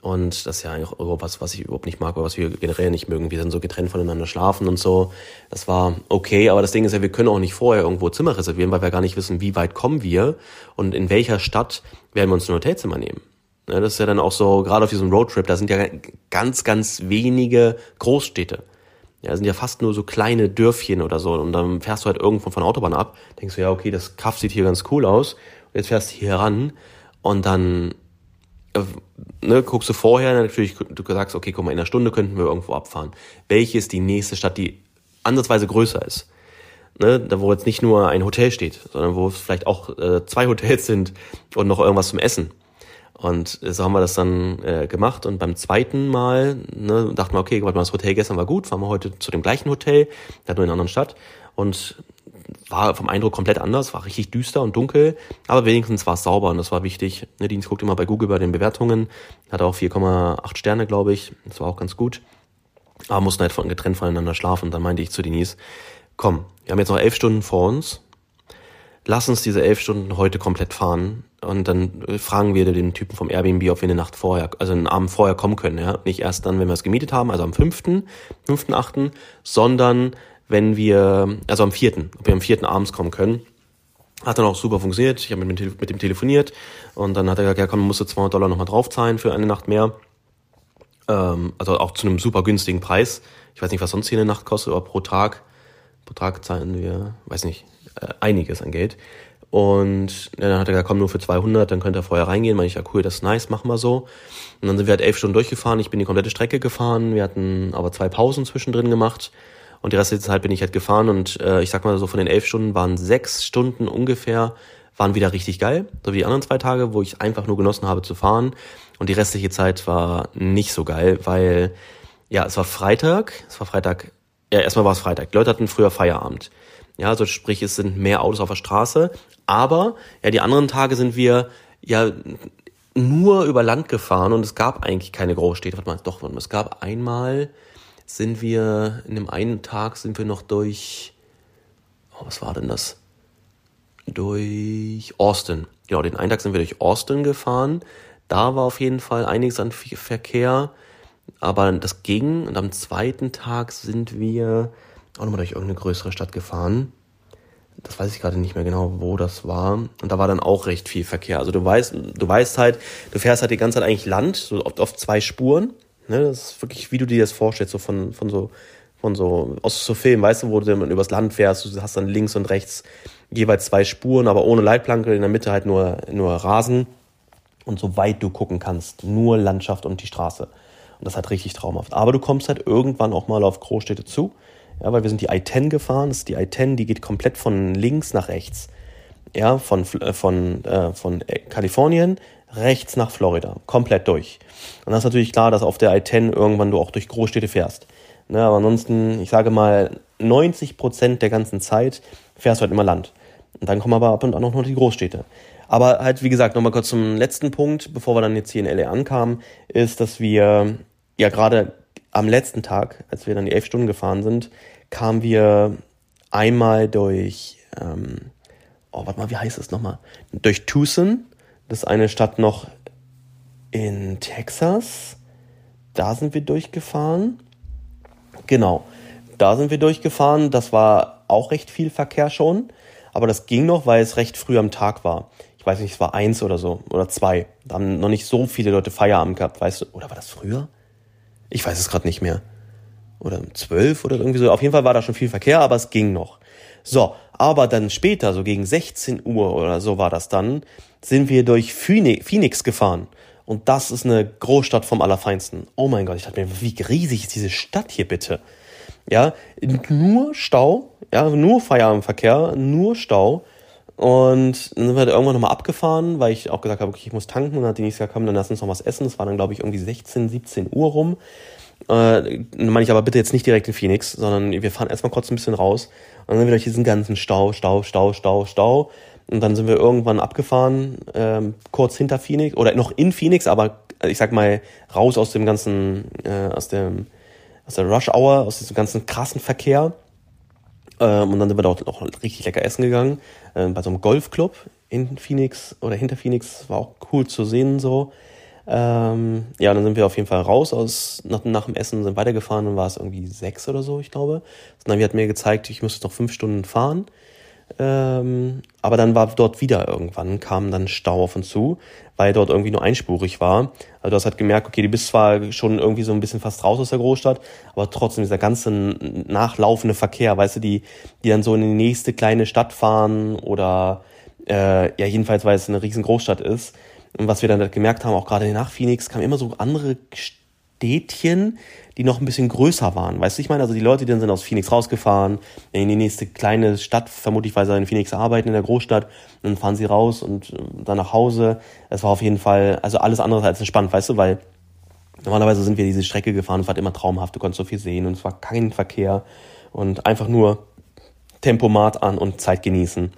Und das ist ja eigentlich auch was, was ich überhaupt nicht mag, oder was wir generell nicht mögen. Wir sind so getrennt voneinander schlafen und so. Das war okay, aber das Ding ist ja, wir können auch nicht vorher irgendwo Zimmer reservieren, weil wir gar nicht wissen, wie weit kommen wir und in welcher Stadt werden wir uns ein Hotelzimmer nehmen. Ja, das ist ja dann auch so, gerade auf diesem Roadtrip, da sind ja ganz, ganz wenige Großstädte. Ja, sind ja fast nur so kleine Dörfchen oder so. Und dann fährst du halt irgendwo von der Autobahn ab, denkst du, ja, okay, das Kaff sieht hier ganz cool aus. Und jetzt fährst du hier ran und dann ne, guckst du vorher natürlich, du sagst, okay, guck mal, in einer Stunde könnten wir irgendwo abfahren. Welche ist die nächste Stadt, die ansatzweise größer ist? Ne, da wo jetzt nicht nur ein Hotel steht, sondern wo es vielleicht auch äh, zwei Hotels sind und noch irgendwas zum Essen. Und so haben wir das dann äh, gemacht und beim zweiten Mal ne, dachten wir, okay, warte mal, das Hotel gestern war gut, fahren wir heute zu dem gleichen Hotel, halt nur in einer anderen Stadt. Und war vom Eindruck komplett anders, war richtig düster und dunkel, aber wenigstens war es sauber und das war wichtig. Ne, Dienst guckt immer bei Google bei den Bewertungen, hat auch 4,8 Sterne, glaube ich. Das war auch ganz gut. Aber mussten halt von, getrennt voneinander schlafen. Und dann meinte ich zu Denise, komm, wir haben jetzt noch elf Stunden vor uns. Lass uns diese elf Stunden heute komplett fahren. Und dann fragen wir den Typen vom Airbnb, ob wir eine Nacht vorher, also einen Abend vorher kommen können. Ja? Nicht erst dann, wenn wir es gemietet haben, also am fünften, fünften, achten, sondern wenn wir, also am vierten, ob wir am vierten abends kommen können. Hat dann auch super funktioniert. Ich habe mit, dem telefoniert und dann hat er gesagt, ja komm, musst du 200 Dollar nochmal draufzahlen für eine Nacht mehr. Ähm, also auch zu einem super günstigen Preis. Ich weiß nicht, was sonst hier eine Nacht kostet, aber pro Tag, pro Tag zahlen wir, weiß nicht, äh, einiges an Geld. Und dann hat er gesagt, komm, nur für 200, dann könnt ihr vorher reingehen. Meine ich, ja cool, das ist nice, machen wir so. Und dann sind wir halt elf Stunden durchgefahren. Ich bin die komplette Strecke gefahren. Wir hatten aber zwei Pausen zwischendrin gemacht. Und die restliche Zeit bin ich halt gefahren und äh, ich sag mal so von den elf Stunden waren sechs Stunden ungefähr, waren wieder richtig geil. So wie die anderen zwei Tage, wo ich einfach nur genossen habe zu fahren. Und die restliche Zeit war nicht so geil, weil ja, es war Freitag, es war Freitag, ja, erstmal war es Freitag. Die Leute hatten früher Feierabend. Ja, also sprich, es sind mehr Autos auf der Straße. Aber ja, die anderen Tage sind wir ja nur über Land gefahren und es gab eigentlich keine Großstädte. Warte mal, doch, warte es gab einmal, sind wir, in dem einen Tag sind wir noch durch, oh, was war denn das? Durch Austin. Genau, den einen Tag sind wir durch Austin gefahren. Da war auf jeden Fall einiges an Verkehr, aber das ging. Und am zweiten Tag sind wir auch nochmal durch irgendeine größere Stadt gefahren. Das weiß ich gerade nicht mehr genau, wo das war. Und da war dann auch recht viel Verkehr. Also du weißt, du weißt halt, du fährst halt die ganze Zeit eigentlich Land, so oft auf zwei Spuren. Ne, das ist wirklich, wie du dir das vorstellst, so von, von so, von so, aus so Filmen, weißt du, wo du dann übers Land fährst, du hast dann links und rechts jeweils zwei Spuren, aber ohne Leitplanke, in der Mitte halt nur, nur Rasen. Und so weit du gucken kannst, nur Landschaft und die Straße. Und das halt richtig traumhaft. Aber du kommst halt irgendwann auch mal auf Großstädte zu. Ja, weil wir sind die I-10 gefahren. Das ist die I-10, die geht komplett von links nach rechts. Ja, von, äh, von, äh, von Kalifornien rechts nach Florida, komplett durch. Und das ist natürlich klar, dass auf der I-10 irgendwann du auch durch Großstädte fährst. Ne, aber ansonsten, ich sage mal, 90 Prozent der ganzen Zeit fährst du halt immer Land. Und dann kommen aber ab und an auch noch die Großstädte. Aber halt, wie gesagt, nochmal kurz zum letzten Punkt, bevor wir dann jetzt hier in LA ankamen, ist, dass wir ja gerade am letzten Tag, als wir dann die elf Stunden gefahren sind, kamen wir einmal durch, ähm, oh, warte mal, wie heißt das nochmal? Durch Tucson, das ist eine Stadt noch in Texas. Da sind wir durchgefahren. Genau, da sind wir durchgefahren. Das war auch recht viel Verkehr schon. Aber das ging noch, weil es recht früh am Tag war. Ich weiß nicht, es war eins oder so. Oder zwei. Da haben noch nicht so viele Leute Feierabend gehabt, weißt du? Oder war das früher? Ich weiß es gerade nicht mehr. Oder um zwölf oder irgendwie so. Auf jeden Fall war da schon viel Verkehr, aber es ging noch. So, aber dann später, so gegen 16 Uhr oder so war das dann, sind wir durch Phoenix gefahren. Und das ist eine Großstadt vom Allerfeinsten. Oh mein Gott, ich dachte mir, wie riesig ist diese Stadt hier bitte? Ja, nur Stau, ja, nur Feierabendverkehr, nur Stau. Und dann sind wir halt irgendwann nochmal abgefahren, weil ich auch gesagt habe, okay, ich muss tanken. Und dann hat die nächste komm, dann lass uns noch was essen. Das war dann, glaube ich, irgendwie 16, 17 Uhr rum. Äh, meine ich aber bitte jetzt nicht direkt in Phoenix, sondern wir fahren erstmal kurz ein bisschen raus. Und dann sind wir durch diesen ganzen Stau, Stau, Stau, Stau, Stau. Und dann sind wir irgendwann abgefahren, ähm, kurz hinter Phoenix, oder noch in Phoenix, aber ich sag mal, raus aus dem ganzen, äh, aus dem, aus der Rush Hour, aus diesem ganzen krassen Verkehr. Ähm, und dann sind wir dort auch richtig lecker essen gegangen. Ähm, bei so einem Golfclub in Phoenix oder hinter Phoenix. War auch cool zu sehen so. Ähm, ja, dann sind wir auf jeden Fall raus aus, nach, nach dem Essen, sind weitergefahren, dann war es irgendwie sechs oder so, ich glaube. Das Navi hat mir gezeigt, ich müsste noch fünf Stunden fahren. Ähm, aber dann war dort wieder irgendwann, kam dann Stau auf uns zu, weil dort irgendwie nur einspurig war. Also du hast halt gemerkt, okay, du bist zwar schon irgendwie so ein bisschen fast raus aus der Großstadt, aber trotzdem dieser ganze nachlaufende Verkehr, weißt du, die, die dann so in die nächste kleine Stadt fahren oder äh, ja, jedenfalls, weil es eine riesen Großstadt ist. Und was wir dann gemerkt haben, auch gerade nach Phoenix, kamen immer so andere Städtchen, die noch ein bisschen größer waren. Weißt du, ich meine, also die Leute, die dann sind aus Phoenix rausgefahren, in die nächste kleine Stadt, vermutlich weil sie in Phoenix arbeiten, in der Großstadt, dann fahren sie raus und äh, dann nach Hause. Es war auf jeden Fall, also alles andere als entspannt, weißt du, weil normalerweise sind wir diese Strecke gefahren, es war immer traumhaft, du konntest so viel sehen und es war kein Verkehr und einfach nur Tempomat an und Zeit genießen.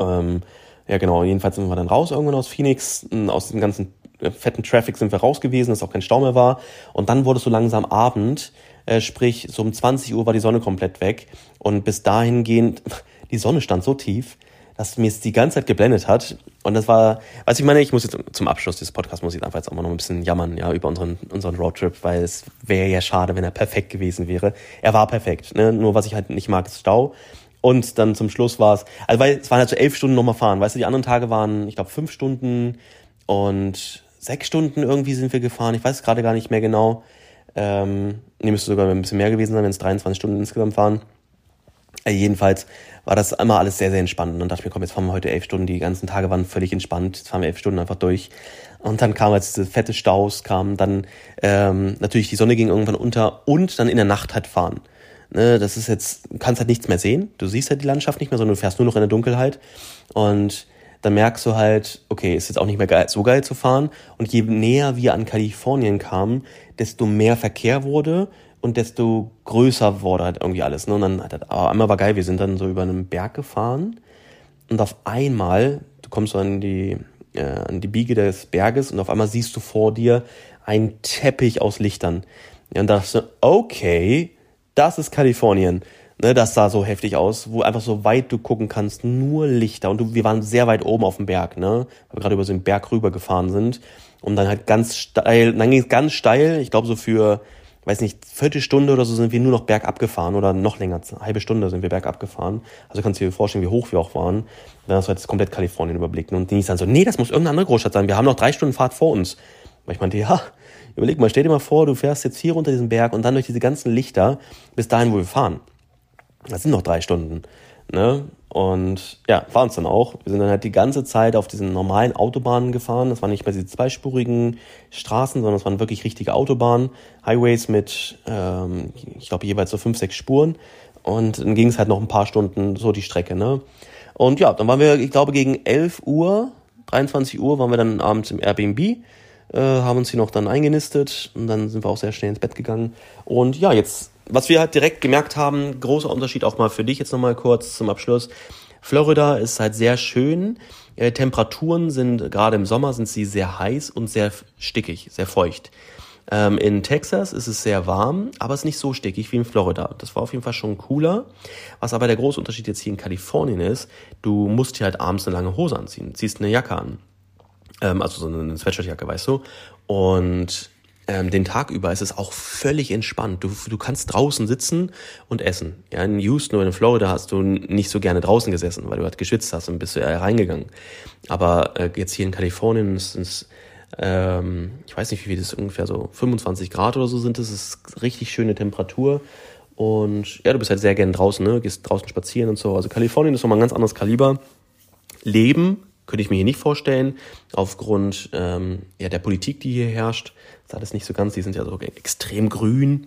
Ähm, ja, genau. Jedenfalls sind wir dann raus irgendwann aus Phoenix. Aus dem ganzen äh, fetten Traffic sind wir raus gewesen, dass auch kein Stau mehr war. Und dann wurde es so langsam Abend. Äh, sprich, so um 20 Uhr war die Sonne komplett weg. Und bis dahin gehend, die Sonne stand so tief, dass mir es die ganze Zeit geblendet hat. Und das war, was ich meine, ich muss jetzt zum Abschluss dieses Podcasts muss ich einfach jetzt auch mal noch ein bisschen jammern, ja, über unseren, unseren Roadtrip, weil es wäre ja schade, wenn er perfekt gewesen wäre. Er war perfekt, ne? Nur was ich halt nicht mag, ist Stau. Und dann zum Schluss war es, also weil es waren halt so elf Stunden nochmal fahren. Weißt du, die anderen Tage waren, ich glaube, fünf Stunden und sechs Stunden irgendwie sind wir gefahren. Ich weiß es gerade gar nicht mehr genau. Ähm, nee, müsste sogar ein bisschen mehr gewesen sein, wenn es 23 Stunden insgesamt waren. Äh, jedenfalls war das immer alles sehr, sehr entspannt. Und dann dachte ich mir, komm, jetzt fahren wir heute elf Stunden. Die ganzen Tage waren völlig entspannt. Jetzt fahren wir elf Stunden einfach durch. Und dann kam jetzt diese fette Staus, kam dann ähm, natürlich die Sonne ging irgendwann unter und dann in der Nacht halt fahren. Ne, das ist jetzt, kannst halt nichts mehr sehen. Du siehst halt die Landschaft nicht mehr, sondern du fährst nur noch in der Dunkelheit. Und dann merkst du halt, okay, ist jetzt auch nicht mehr geil, so geil zu fahren. Und je näher wir an Kalifornien kamen, desto mehr Verkehr wurde und desto größer wurde halt irgendwie alles. Ne? Und dann hat aber einmal war geil, wir sind dann so über einen Berg gefahren und auf einmal, du kommst so an die, äh, an die Biege des Berges und auf einmal siehst du vor dir einen Teppich aus Lichtern. Ja, und da dachte okay, das ist Kalifornien. Ne, das sah so heftig aus, wo einfach so weit du gucken kannst, nur Lichter. Und du, wir waren sehr weit oben auf dem Berg, ne? Weil wir gerade über so einen Berg rüber gefahren sind. Und dann halt ganz steil, dann ging es ganz steil, ich glaube so für weiß nicht, Viertelstunde oder so sind wir nur noch bergab gefahren oder noch länger, eine halbe Stunde sind wir bergab gefahren. Also kannst du dir vorstellen, wie hoch wir auch waren. Dann hast du jetzt komplett Kalifornien überblicken. Und die dann so, nee, das muss irgendeine andere Großstadt sein. Wir haben noch drei Stunden Fahrt vor uns. Weil ich meinte, ja, überleg mal, stell dir mal vor, du fährst jetzt hier runter diesen Berg und dann durch diese ganzen Lichter bis dahin, wo wir fahren. Das sind noch drei Stunden. Ne? Und ja, fahren es dann auch. Wir sind dann halt die ganze Zeit auf diesen normalen Autobahnen gefahren. Das waren nicht mehr diese zweispurigen Straßen, sondern es waren wirklich richtige Autobahnen, Highways mit, ähm, ich glaube, jeweils so fünf, sechs Spuren. Und dann ging es halt noch ein paar Stunden so die Strecke. Ne? Und ja, dann waren wir, ich glaube, gegen 11 Uhr, 23 Uhr waren wir dann abends im Airbnb, äh, haben uns hier noch dann eingenistet und dann sind wir auch sehr schnell ins Bett gegangen. Und ja, jetzt was wir halt direkt gemerkt haben, großer Unterschied auch mal für dich jetzt nochmal kurz zum Abschluss. Florida ist halt sehr schön. Äh, Temperaturen sind, gerade im Sommer sind sie sehr heiß und sehr stickig, sehr feucht. Ähm, in Texas ist es sehr warm, aber es ist nicht so stickig wie in Florida. Das war auf jeden Fall schon cooler. Was aber der große Unterschied jetzt hier in Kalifornien ist, du musst hier halt abends eine lange Hose anziehen, ziehst eine Jacke an. Ähm, also so eine Sweatshirtjacke, weißt du. Und ähm, den Tag über ist es auch völlig entspannt. Du, du kannst draußen sitzen und essen. Ja, in Houston oder in Florida hast du nicht so gerne draußen gesessen, weil du halt geschwitzt hast und bist du eher reingegangen. Aber äh, jetzt hier in Kalifornien ist es, ähm, ich weiß nicht, wie viel das ist, ungefähr so 25 Grad oder so sind. Das ist richtig schöne Temperatur. Und ja, du bist halt sehr gerne draußen, ne? Gehst draußen spazieren und so. Also Kalifornien ist nochmal ein ganz anderes Kaliber. Leben könnte ich mir hier nicht vorstellen, aufgrund ähm, ja, der Politik, die hier herrscht. Das ist alles nicht so ganz, die sind ja so extrem grün.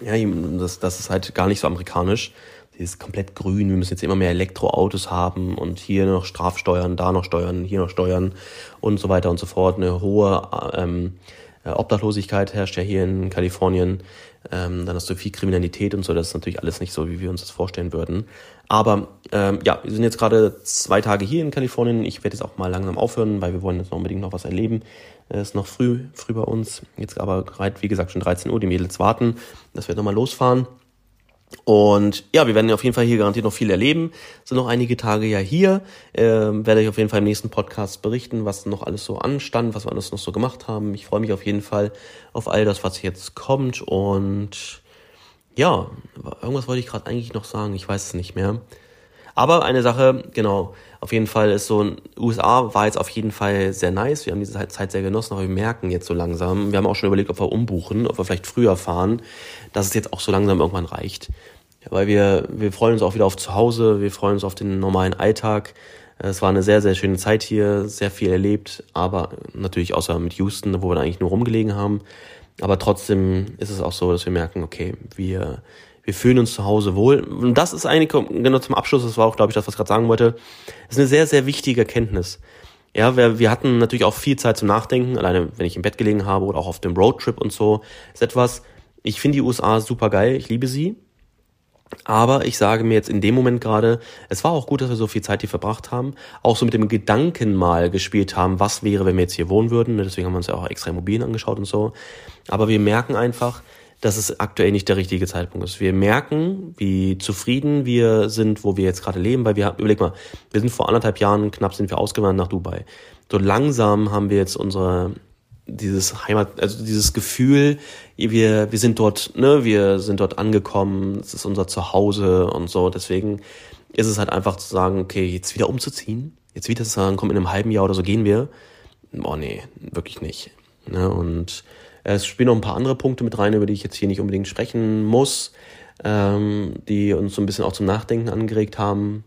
Ja, das, das ist halt gar nicht so amerikanisch. Sie ist komplett grün, wir müssen jetzt immer mehr Elektroautos haben und hier noch Strafsteuern, da noch Steuern, hier noch Steuern und so weiter und so fort. Eine hohe ähm, Obdachlosigkeit herrscht ja hier in Kalifornien. Ähm, dann hast du viel Kriminalität und so. Das ist natürlich alles nicht so, wie wir uns das vorstellen würden. Aber ähm, ja, wir sind jetzt gerade zwei Tage hier in Kalifornien. Ich werde jetzt auch mal langsam aufhören, weil wir wollen jetzt noch unbedingt noch was erleben. Es ist noch früh, früh bei uns. Jetzt aber gerade, wie gesagt, schon 13 Uhr. Die Mädels warten, dass wir nochmal losfahren. Und ja, wir werden auf jeden Fall hier garantiert noch viel erleben. Sind noch einige Tage ja hier. Ähm, werde ich auf jeden Fall im nächsten Podcast berichten, was noch alles so anstand, was wir alles noch so gemacht haben. Ich freue mich auf jeden Fall auf all das, was jetzt kommt. Und ja, irgendwas wollte ich gerade eigentlich noch sagen. Ich weiß es nicht mehr. Aber eine Sache, genau, auf jeden Fall ist so, USA war jetzt auf jeden Fall sehr nice. Wir haben diese Zeit sehr genossen, aber wir merken jetzt so langsam, wir haben auch schon überlegt, ob wir umbuchen, ob wir vielleicht früher fahren, dass es jetzt auch so langsam irgendwann reicht. weil wir, wir freuen uns auch wieder auf zu Hause, wir freuen uns auf den normalen Alltag. Es war eine sehr, sehr schöne Zeit hier, sehr viel erlebt, aber natürlich außer mit Houston, wo wir eigentlich nur rumgelegen haben. Aber trotzdem ist es auch so, dass wir merken, okay, wir, wir fühlen uns zu Hause wohl. Und das ist eigentlich, genau zum Abschluss, das war auch, glaube ich, das, was ich gerade sagen wollte, das ist eine sehr, sehr wichtige Erkenntnis. Ja, wir, wir hatten natürlich auch viel Zeit zum Nachdenken, alleine wenn ich im Bett gelegen habe oder auch auf dem Roadtrip und so. ist etwas, ich finde die USA super geil, ich liebe sie. Aber ich sage mir jetzt in dem Moment gerade, es war auch gut, dass wir so viel Zeit hier verbracht haben, auch so mit dem Gedanken mal gespielt haben, was wäre, wenn wir jetzt hier wohnen würden. Deswegen haben wir uns ja auch extra Immobilien angeschaut und so. Aber wir merken einfach, dass es aktuell nicht der richtige Zeitpunkt ist. Wir merken, wie zufrieden wir sind, wo wir jetzt gerade leben, weil wir, überleg mal, wir sind vor anderthalb Jahren knapp sind wir ausgewandert nach Dubai. So langsam haben wir jetzt unsere dieses Heimat, also dieses Gefühl, wir, wir sind dort, ne, wir sind dort angekommen, es ist unser Zuhause und so. Deswegen ist es halt einfach zu sagen, okay, jetzt wieder umzuziehen, jetzt wieder zu sagen, komm, in einem halben Jahr oder so gehen wir. Boah, nee, wirklich nicht. Ne? Und es spielen noch ein paar andere Punkte mit rein, über die ich jetzt hier nicht unbedingt sprechen muss, ähm, die uns so ein bisschen auch zum Nachdenken angeregt haben.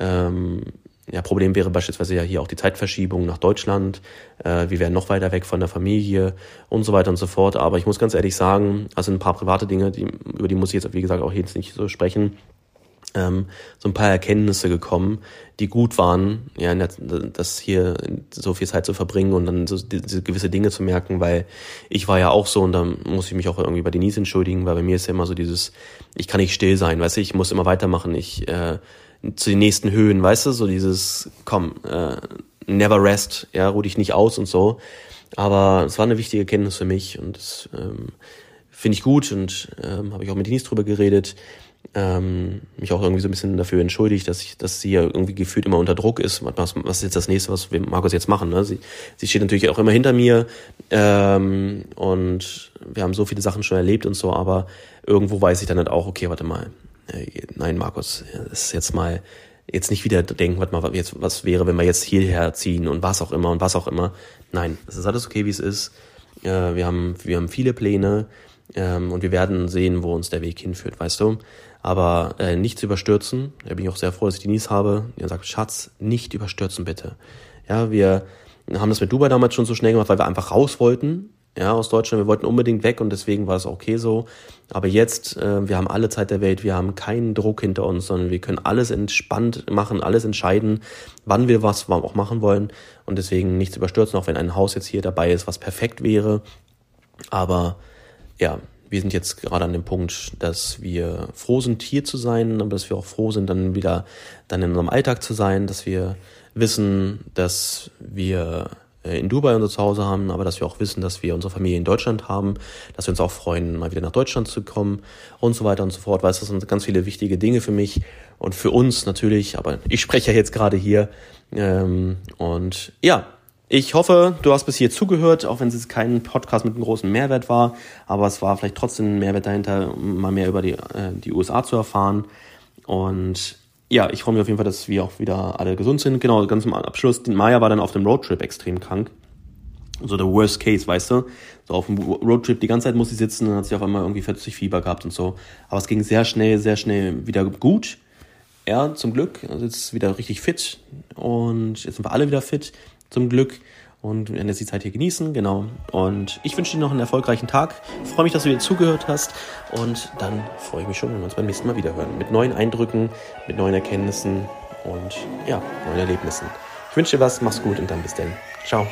Ähm, ja, Problem wäre beispielsweise ja hier auch die Zeitverschiebung nach Deutschland. Äh, wir wären noch weiter weg von der Familie und so weiter und so fort. Aber ich muss ganz ehrlich sagen, also ein paar private Dinge, die, über die muss ich jetzt, wie gesagt, auch jetzt nicht so sprechen. Ähm, so ein paar Erkenntnisse gekommen, die gut waren, ja, das hier so viel Zeit zu verbringen und dann so gewisse Dinge zu merken, weil ich war ja auch so und dann muss ich mich auch irgendwie bei Denise entschuldigen, weil bei mir ist ja immer so dieses, ich kann nicht still sein, weißt du, ich muss immer weitermachen, ich äh, zu den nächsten Höhen, weißt du, so dieses, komm, äh, never rest, ja, ruh dich nicht aus und so. Aber es war eine wichtige Kenntnis für mich und das ähm, finde ich gut und ähm, habe ich auch mit Denise drüber geredet. Ähm, mich auch irgendwie so ein bisschen dafür entschuldigt, dass ich, dass sie ja irgendwie gefühlt immer unter Druck ist. Was, was ist jetzt das nächste, was wir Markus jetzt machen? Ne? Sie, sie steht natürlich auch immer hinter mir ähm, und wir haben so viele Sachen schon erlebt und so, aber irgendwo weiß ich dann halt auch, okay, warte mal, äh, nein, Markus, das ist jetzt mal, jetzt nicht wieder denken, was, mal, jetzt, was wäre, wenn wir jetzt hierher ziehen und was auch immer und was auch immer. Nein, es ist alles okay, wie es ist. Äh, wir, haben, wir haben viele Pläne ähm, und wir werden sehen, wo uns der Weg hinführt, weißt du. Aber äh, nicht zu überstürzen. Da bin ich auch sehr froh, dass ich Denise habe. Die sagt, Schatz, nicht überstürzen bitte. Ja, wir haben das mit Dubai damals schon so schnell gemacht, weil wir einfach raus wollten ja, aus Deutschland. Wir wollten unbedingt weg und deswegen war es okay so. Aber jetzt, äh, wir haben alle Zeit der Welt, wir haben keinen Druck hinter uns, sondern wir können alles entspannt machen, alles entscheiden, wann wir was auch machen wollen und deswegen nichts überstürzen, auch wenn ein Haus jetzt hier dabei ist, was perfekt wäre. Aber ja, wir sind jetzt gerade an dem Punkt, dass wir froh sind, hier zu sein, aber dass wir auch froh sind, dann wieder dann in unserem Alltag zu sein, dass wir wissen, dass wir äh, in Dubai unser Zuhause haben, aber dass wir auch wissen, dass wir unsere Familie in Deutschland haben, dass wir uns auch freuen, mal wieder nach Deutschland zu kommen und so weiter und so fort. Weil das sind ganz viele wichtige Dinge für mich und für uns natürlich, aber ich spreche ja jetzt gerade hier. Ähm, und ja, ich hoffe, du hast bis hier zugehört, auch wenn es jetzt kein Podcast mit einem großen Mehrwert war, aber es war vielleicht trotzdem ein Mehrwert dahinter, mal mehr über die, äh, die USA zu erfahren. Und ja, ich freue mich auf jeden Fall, dass wir auch wieder alle gesund sind. Genau, ganz zum Abschluss. Maya war dann auf dem Roadtrip extrem krank. So der Worst Case, weißt du? So auf dem Roadtrip die ganze Zeit muss sie sitzen, dann hat sie auf einmal irgendwie 40 Fieber gehabt und so. Aber es ging sehr schnell, sehr schnell wieder gut. Ja, zum Glück. Also jetzt wieder richtig fit. Und jetzt sind wir alle wieder fit, zum Glück und werden jetzt die Zeit hier genießen, genau. Und ich wünsche dir noch einen erfolgreichen Tag. Ich freue mich, dass du dir zugehört hast und dann freue ich mich schon, wenn wir uns beim nächsten Mal wieder hören. Mit neuen Eindrücken, mit neuen Erkenntnissen und ja, neuen Erlebnissen. Ich wünsche dir was, mach's gut und dann bis dann. Ciao.